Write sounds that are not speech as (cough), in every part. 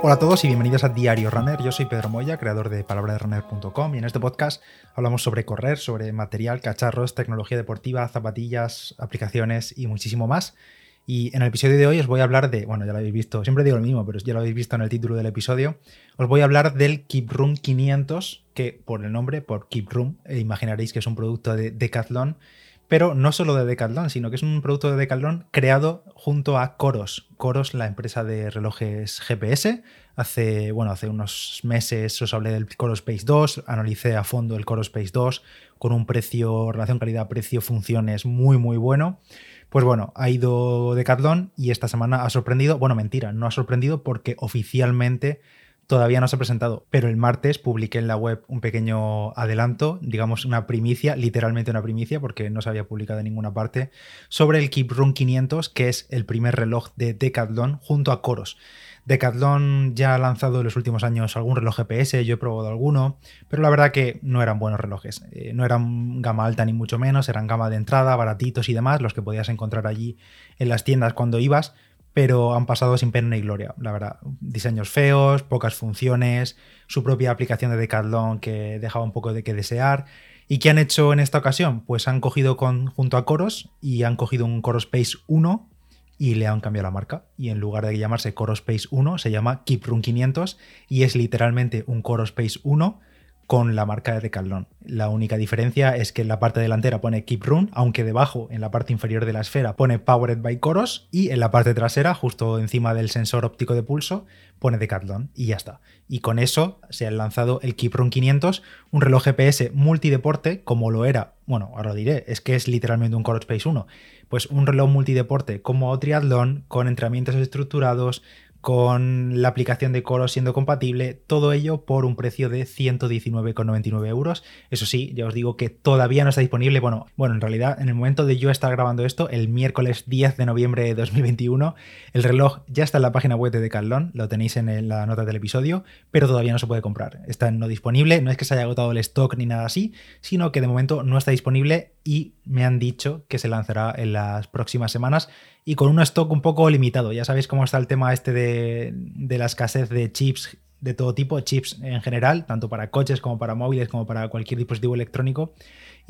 Hola a todos y bienvenidos a Diario Runner. Yo soy Pedro Moya, creador de palabraderunner.com y en este podcast hablamos sobre correr, sobre material, cacharros, tecnología deportiva, zapatillas, aplicaciones y muchísimo más. Y en el episodio de hoy os voy a hablar de, bueno, ya lo habéis visto, siempre digo lo mismo, pero ya lo habéis visto en el título del episodio, os voy a hablar del Keep Room 500, que por el nombre, por Keep Room, eh, imaginaréis que es un producto de Decathlon pero no solo de Decathlon, sino que es un producto de Decathlon creado junto a Coros. Coros, la empresa de relojes GPS. Hace, bueno, hace unos meses os hablé del Coros Space 2, analicé a fondo el Coros Space 2 con un precio, relación calidad-precio, funciones muy, muy bueno. Pues bueno, ha ido Decathlon y esta semana ha sorprendido, bueno, mentira, no ha sorprendido porque oficialmente todavía no se ha presentado, pero el martes publiqué en la web un pequeño adelanto, digamos una primicia, literalmente una primicia, porque no se había publicado en ninguna parte, sobre el Keep Run 500, que es el primer reloj de Decathlon junto a Coros. Decathlon ya ha lanzado en los últimos años algún reloj GPS, yo he probado alguno, pero la verdad que no eran buenos relojes. Eh, no eran gama alta ni mucho menos, eran gama de entrada, baratitos y demás, los que podías encontrar allí en las tiendas cuando ibas, pero han pasado sin pena ni gloria, la verdad. Diseños feos, pocas funciones, su propia aplicación de Decathlon que dejaba un poco de que desear. ¿Y qué han hecho en esta ocasión? Pues han cogido con, junto a Coros y han cogido un Coros Space 1 y le han cambiado la marca. Y en lugar de llamarse Coros Space 1, se llama Keep Run 500 y es literalmente un Coros Space 1 con la marca de Decathlon. La única diferencia es que en la parte delantera pone Keep Run, aunque debajo, en la parte inferior de la esfera, pone Powered by Coros y en la parte trasera, justo encima del sensor óptico de pulso, pone Decathlon y ya está. Y con eso se ha lanzado el Keep Run 500, un reloj GPS multideporte como lo era, bueno, ahora diré, es que es literalmente un Coros Space 1, pues un reloj multideporte como triatlón, con entrenamientos estructurados, con la aplicación de Coros siendo compatible, todo ello por un precio de 119,99 euros. Eso sí, ya os digo que todavía no está disponible. Bueno, bueno, en realidad, en el momento de yo estar grabando esto, el miércoles 10 de noviembre de 2021, el reloj ya está en la página web de Decathlon, lo tenéis en la nota del episodio, pero todavía no se puede comprar. Está no disponible, no es que se haya agotado el stock ni nada así, sino que de momento no está disponible y me han dicho que se lanzará en las próximas semanas y con un stock un poco limitado. Ya sabéis cómo está el tema este de, la escasez de chips de todo tipo, chips en general, tanto para coches como para móviles, como para cualquier dispositivo electrónico.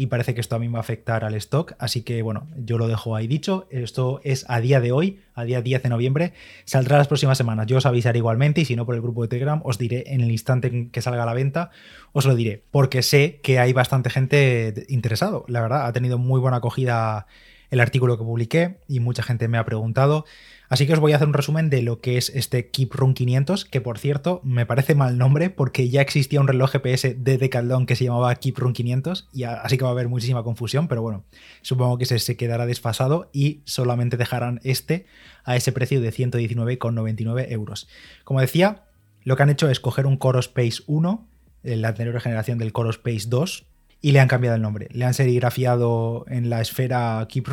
Y parece que esto a mí va a afectar al stock. Así que bueno, yo lo dejo ahí dicho. Esto es a día de hoy, a día 10 de noviembre. Saldrá las próximas semanas. Yo os avisaré igualmente y si no por el grupo de Telegram, os diré en el instante en que salga la venta, os lo diré. Porque sé que hay bastante gente interesado. La verdad, ha tenido muy buena acogida el artículo que publiqué y mucha gente me ha preguntado. Así que os voy a hacer un resumen de lo que es este Keep Run 500, que por cierto me parece mal nombre porque ya existía un reloj GPS de Decathlon que se llamaba Keep Run 500, y así que va a haber muchísima confusión, pero bueno, supongo que se, se quedará desfasado y solamente dejarán este a ese precio de 119,99 euros. Como decía, lo que han hecho es coger un Coro Space 1, la anterior generación del Coro Space 2, y le han cambiado el nombre. Le han serigrafiado en la esfera Keep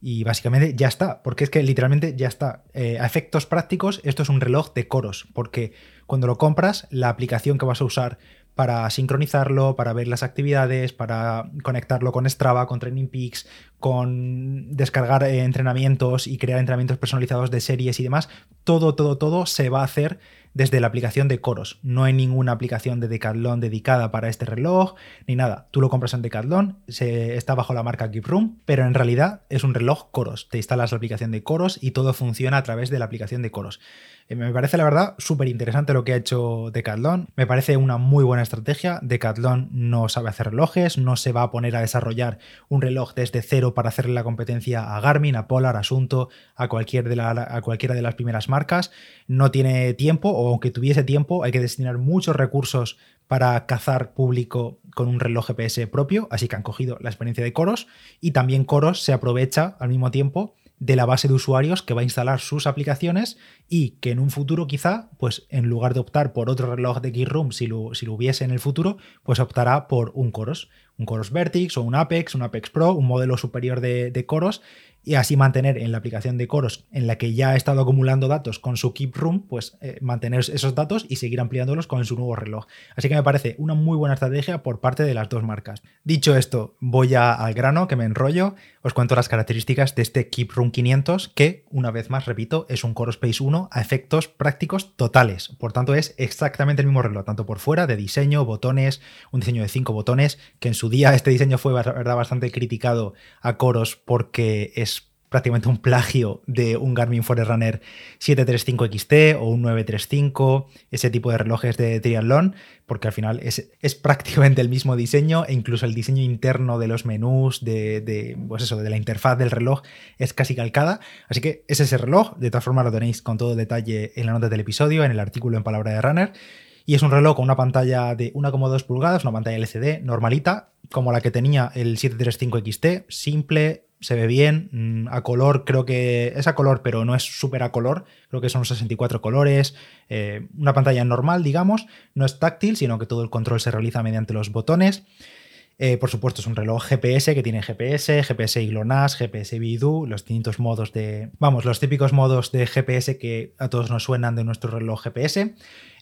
y básicamente ya está, porque es que literalmente ya está. Eh, a efectos prácticos, esto es un reloj de coros, porque cuando lo compras, la aplicación que vas a usar para sincronizarlo, para ver las actividades, para conectarlo con Strava, con Training Peaks, con descargar eh, entrenamientos y crear entrenamientos personalizados de series y demás, todo, todo, todo se va a hacer desde la aplicación de Coros. No hay ninguna aplicación de Decathlon dedicada para este reloj, ni nada. Tú lo compras en Decathlon, se, está bajo la marca Keep Room, pero en realidad es un reloj Coros. Te instalas la aplicación de Coros y todo funciona a través de la aplicación de Coros. Eh, me parece la verdad súper interesante lo que ha hecho Decathlon. Me parece una muy buena estrategia. Decathlon no sabe hacer relojes, no se va a poner a desarrollar un reloj desde cero para hacerle la competencia a Garmin, a Polar, a Asunto, a, cualquier de a cualquiera de las primeras marcas. No tiene tiempo, o aunque tuviese tiempo, hay que destinar muchos recursos para cazar público con un reloj GPS propio, así que han cogido la experiencia de Coros y también Coros se aprovecha al mismo tiempo de la base de usuarios que va a instalar sus aplicaciones y que en un futuro quizá, pues en lugar de optar por otro reloj de Gear Room, si lo, si lo hubiese en el futuro, pues optará por un Coros. Un Coros Vertix o un Apex, un Apex Pro, un modelo superior de, Coros y así mantener en la aplicación de Coros en la que ya ha estado acumulando datos con su Keep Room, pues eh, mantener esos datos y seguir ampliándolos con su nuevo reloj. Así que me parece una muy buena estrategia por parte de las dos marcas. Dicho esto, voy ya al grano, que me enrollo, os cuento las características de este Keep Room 500, que, una vez más, repito, es un Core Space 1 a efectos prácticos totales. Por tanto, es exactamente el mismo reloj, tanto por fuera, de diseño, botones, un diseño de cinco botones, que en su día este diseño fue verdad, bastante criticado a Coros porque es prácticamente un plagio de un Garmin Forerunner 735 XT o un 935, ese tipo de relojes de triatlón, porque al final es, es, prácticamente el mismo diseño e incluso el diseño interno de los menús, de, pues eso, de la interfaz del reloj es casi calcada. Así que es ese reloj, de todas formas lo tenéis con todo detalle en la nota del episodio, en el artículo en palabra de runner. Y es un reloj con una pantalla de 1,2 pulgadas, una pantalla LCD normalita, como la que tenía el 735 XT, simple, se ve bien. Mm, a color, creo que es a color, pero no es súper a color. Creo que son 64 colores. Eh, una pantalla normal, digamos. No es táctil, sino que todo el control se realiza mediante los botones. Eh, por supuesto, es un reloj GPS que tiene GPS, GPS y GLONASS, GPS Bidu, los distintos modos de. Vamos, los típicos modos de GPS que a todos nos suenan de nuestro reloj GPS.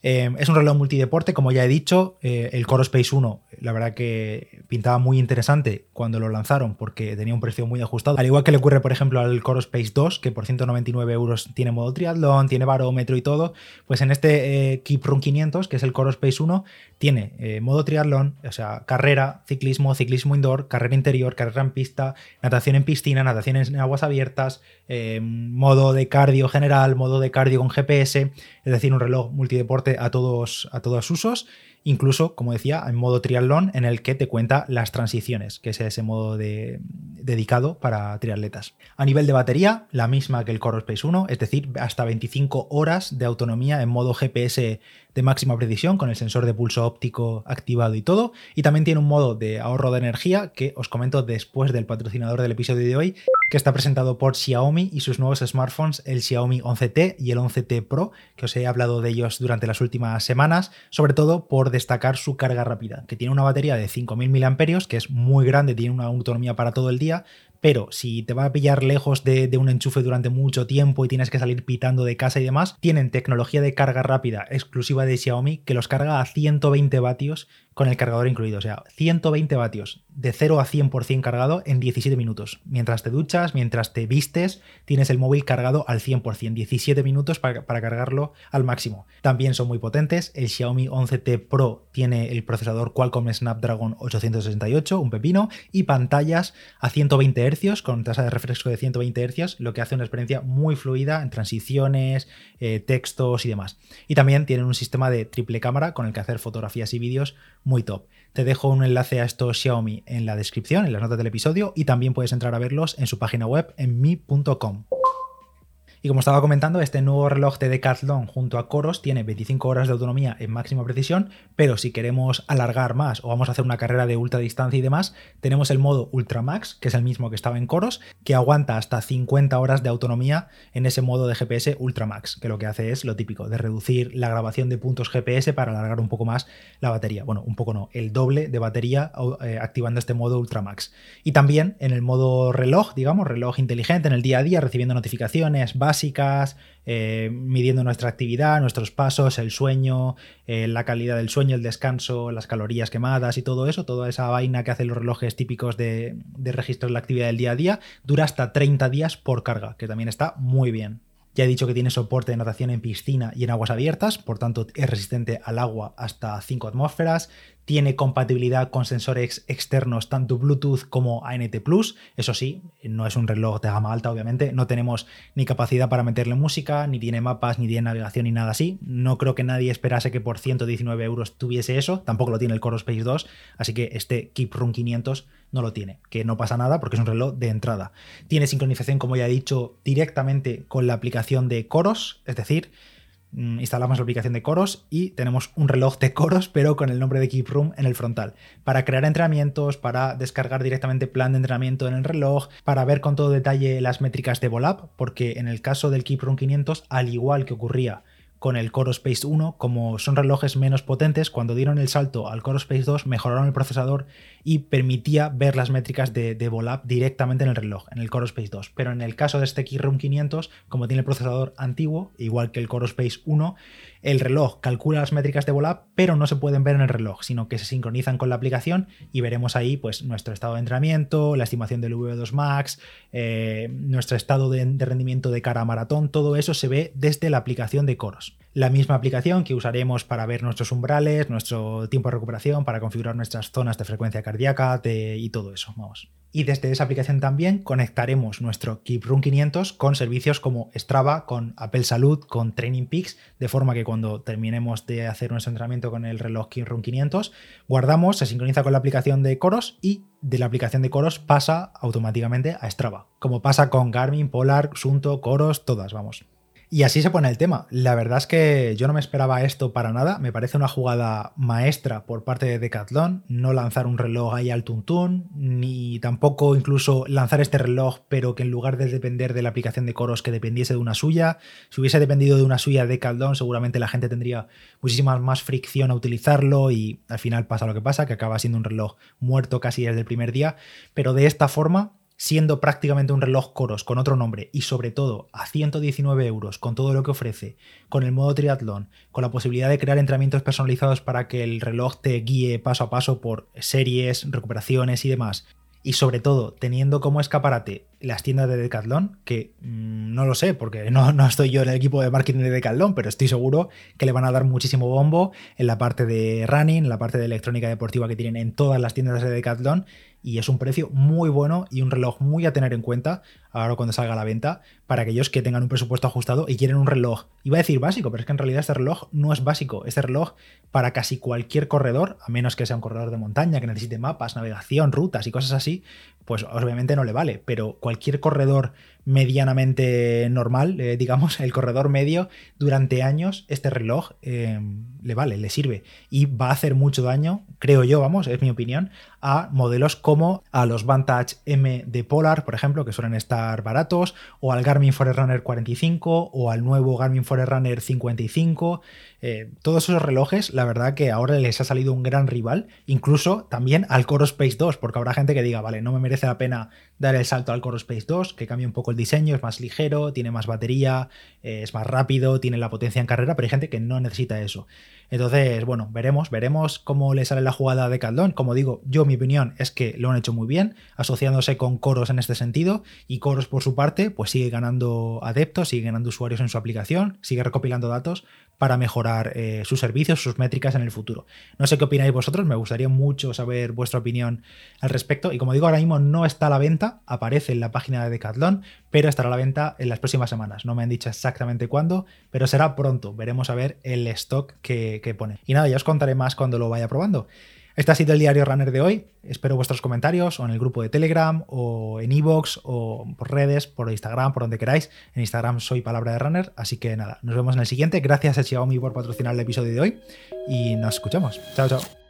Eh, es un reloj multideporte, como ya he dicho. Eh, el Coro Space 1, la verdad que pintaba muy interesante cuando lo lanzaron porque tenía un precio muy ajustado. Al igual que le ocurre, por ejemplo, al Coro Space 2, que por 199 euros tiene modo triatlón, tiene barómetro y todo. Pues en este eh, Keep Run 500, que es el Coro Space 1, tiene modo triatlón, o sea, carrera, ciclismo, ciclismo indoor, carrera interior, carrera en pista, natación en piscina, natación en aguas abiertas, modo de cardio general, modo de cardio con GPS, es decir, un reloj multideporte a todos, a todos usos, incluso, como decía, en modo triatlón en el que te cuenta las transiciones, que es ese modo de, dedicado para triatletas. A nivel de batería, la misma que el Core Space 1, es decir, hasta 25 horas de autonomía en modo GPS de máxima precisión con el sensor de pulso óptico activado y todo. Y también tiene un modo de ahorro de energía que os comento después del patrocinador del episodio de hoy, que está presentado por Xiaomi y sus nuevos smartphones, el Xiaomi 11T y el 11T Pro, que os he hablado de ellos durante las últimas semanas, sobre todo por destacar su carga rápida, que tiene una batería de 5.000 mAh, que es muy grande, tiene una autonomía para todo el día, pero si te va a pillar lejos de, un enchufe durante mucho tiempo y tienes que salir pitando de casa y demás, tienen tecnología de carga rápida exclusiva de Xiaomi que los carga a 120 vatios con el cargador incluido. O sea, 120 vatios de 0 a 100% cargado en 17 minutos. Mientras te duchas, mientras te vistes, tienes el móvil cargado al 100%. 17 minutos para, para cargarlo al máximo. También son muy potentes. El Xiaomi 11T Pro tiene el procesador Qualcomm Snapdragon 868, un pepino, y pantallas a 120 Hz con tasa de refresco de 120 Hz, lo que hace una experiencia muy fluida en transiciones, eh, textos y demás. Y también tienen un sistema de triple cámara con el que hacer fotografías y vídeos muy top. Te dejo un enlace a estos Xiaomi en la descripción, en las notas del episodio, y también puedes entrar a verlos en su página web en mi.com. Y como estaba comentando, este nuevo reloj de Decathlon junto a Coros tiene 25 horas de autonomía en máxima precisión, pero si queremos alargar más o vamos a hacer una carrera de ultra distancia y demás, tenemos el modo Ultra Max, que es el mismo que estaba en Coros, que aguanta hasta 50 horas de autonomía en ese modo de GPS Ultra Max, que lo que hace es lo típico, de reducir la grabación de puntos GPS para alargar un poco más la batería. Bueno, un poco no, el doble de batería eh, activando este modo Ultra Max. Y también en el modo reloj, digamos, reloj inteligente en el día a día, recibiendo notificaciones, básicas, eh, midiendo nuestra actividad, nuestros pasos, el sueño, eh, la calidad del sueño, el descanso, las calorías quemadas y todo eso, toda esa vaina que hacen los relojes típicos de, de registro de la actividad del día a día, dura hasta 30 días por carga, que también está muy bien. Ya he dicho que tiene soporte de natación en piscina y en aguas abiertas, por tanto es resistente al agua hasta 5 atmósferas, tiene compatibilidad con sensores externos tanto Bluetooth como ANT Plus. Eso sí, no es un reloj de gama alta, obviamente. No tenemos ni capacidad para meterle música, ni tiene mapas, ni tiene navegación, ni nada así. No creo que nadie esperase que por 119 euros tuviese eso. Tampoco lo tiene el Core Space 2. Así que este Keep Run 500 no lo tiene. Que no pasa nada porque es un reloj de entrada. Tiene sincronización, como ya he dicho, directamente con la aplicación de Coros. Es decir, instalamos la aplicación de coros y tenemos un reloj de coros, pero con el nombre de Keep Room en el frontal. Para crear entrenamientos, para descargar directamente plan de entrenamiento en el reloj, para ver con todo detalle las métricas de Volap, porque en el caso del Keep Room 500, al igual que ocurría con el Core Space 1, como son relojes menos potentes, cuando dieron el salto al Core Space 2 mejoraron el procesador y permitía ver las métricas de, de Volap directamente en el reloj, en el Core Space 2. Pero en el caso de este Keyroom 500, como tiene el procesador antiguo, igual que el Core Space 1, el reloj. Calcula las métricas de Volap, pero no se pueden ver en el reloj, sino que se sincronizan con la aplicación y veremos ahí pues, nuestro estado de entrenamiento, la estimación del V2 Max, eh, nuestro estado de, de rendimiento de cara a maratón, todo eso se ve desde la aplicación de Coros la misma aplicación que usaremos para ver nuestros umbrales, nuestro tiempo de recuperación, para configurar nuestras zonas de frecuencia cardíaca y todo eso. Vamos. Y desde esa aplicación también conectaremos nuestro Keep Run 500 con servicios como Strava, con Apple Salud, con Training Peaks, de forma que cuando terminemos de hacer nuestro entrenamiento con el reloj Keep Run 500, guardamos, se sincroniza con la aplicación de Coros y de la aplicación de Coros pasa automáticamente a Strava, como pasa con Garmin, Polar, Sunto, Coros, todas, vamos. Y así se pone el tema. La verdad es que yo no me esperaba esto para nada. Me parece una jugada maestra por parte de Decathlon. No lanzar un reloj ahí al tuntún, ni tampoco incluso lanzar este reloj, pero que en lugar de depender de la aplicación de coros, que dependiese de una suya. Si hubiese dependido de una suya de Decathlon, seguramente la gente tendría muchísima más fricción a utilizarlo y al final pasa lo que pasa, que acaba siendo un reloj muerto casi desde el primer día. Pero de esta forma siendo prácticamente un reloj Coros con otro nombre y sobre todo a 119 euros con todo lo que ofrece, con el modo triatlón, con la posibilidad de crear entrenamientos personalizados para que el reloj te guíe paso a paso por series, recuperaciones y demás, y sobre todo teniendo como escaparate las tiendas de Decathlon, que mm, no lo sé, porque no, no, estoy yo en el equipo de marketing de Decathlon, pero estoy seguro que le van a dar muchísimo bombo en la parte de running, en la parte de electrónica deportiva que tienen en todas las tiendas de Decathlon, y es un precio muy bueno y un reloj muy a tener en cuenta ahora cuando salga a la venta para aquellos que tengan un presupuesto ajustado y quieren un reloj. Iba a decir básico, pero es que en realidad este reloj no es básico. Este reloj para casi cualquier corredor, a menos que sea un corredor de montaña que necesite mapas, navegación, rutas y cosas así, pues obviamente no le vale, pero cualquier corredor medianamente normal, eh, (laughs) digamos, el corredor medio, durante años este reloj eh, le vale, le sirve y va a hacer mucho daño, creo yo, vamos, es mi opinión, a modelos como a los Vantage M de Polar, por ejemplo, que suelen estar baratos, o al Garmin Forerunner 45 o al nuevo Garmin Forerunner 55. Eh, todos esos relojes, la verdad que ahora les ha salido un gran rival, incluso también al Coro Space 2, porque habrá gente que diga, vale, no me merece la pena dar el salto al Coro Space 2, que cambia un poco el diseño, es más ligero, tiene más batería, eh, es más rápido, tiene la potencia en carrera, pero hay gente que no necesita eso. Entonces, bueno, veremos, veremos cómo le sale la jugada de Caldón. Como digo, yo mi opinión es que lo han hecho muy bien, asociándose con Coros en este sentido, y Coros por su parte, pues sigue adeptos, sigue ganando usuarios en su aplicación, sigue recopilando datos para mejorar eh, sus servicios, sus métricas en el futuro. No sé qué opináis vosotros, me gustaría mucho saber vuestra opinión al respecto. Y como digo, ahora mismo no está a la venta, aparece en la página de Decathlon, pero estará a la venta en las próximas semanas. No me han dicho exactamente cuándo, pero será pronto. Veremos a ver el stock que pone. Y nada, ya os contaré más cuando lo vaya probando. Este ha sido el diario Runner de hoy. Espero vuestros comentarios o en el grupo de Telegram o en Evox o por redes, por Instagram, por donde queráis. En Instagram soy Palabra de Runner. Así que nada, nos vemos en el siguiente. Gracias a Xiaomi por patrocinar el episodio de hoy y nos escuchamos. Chao, chao.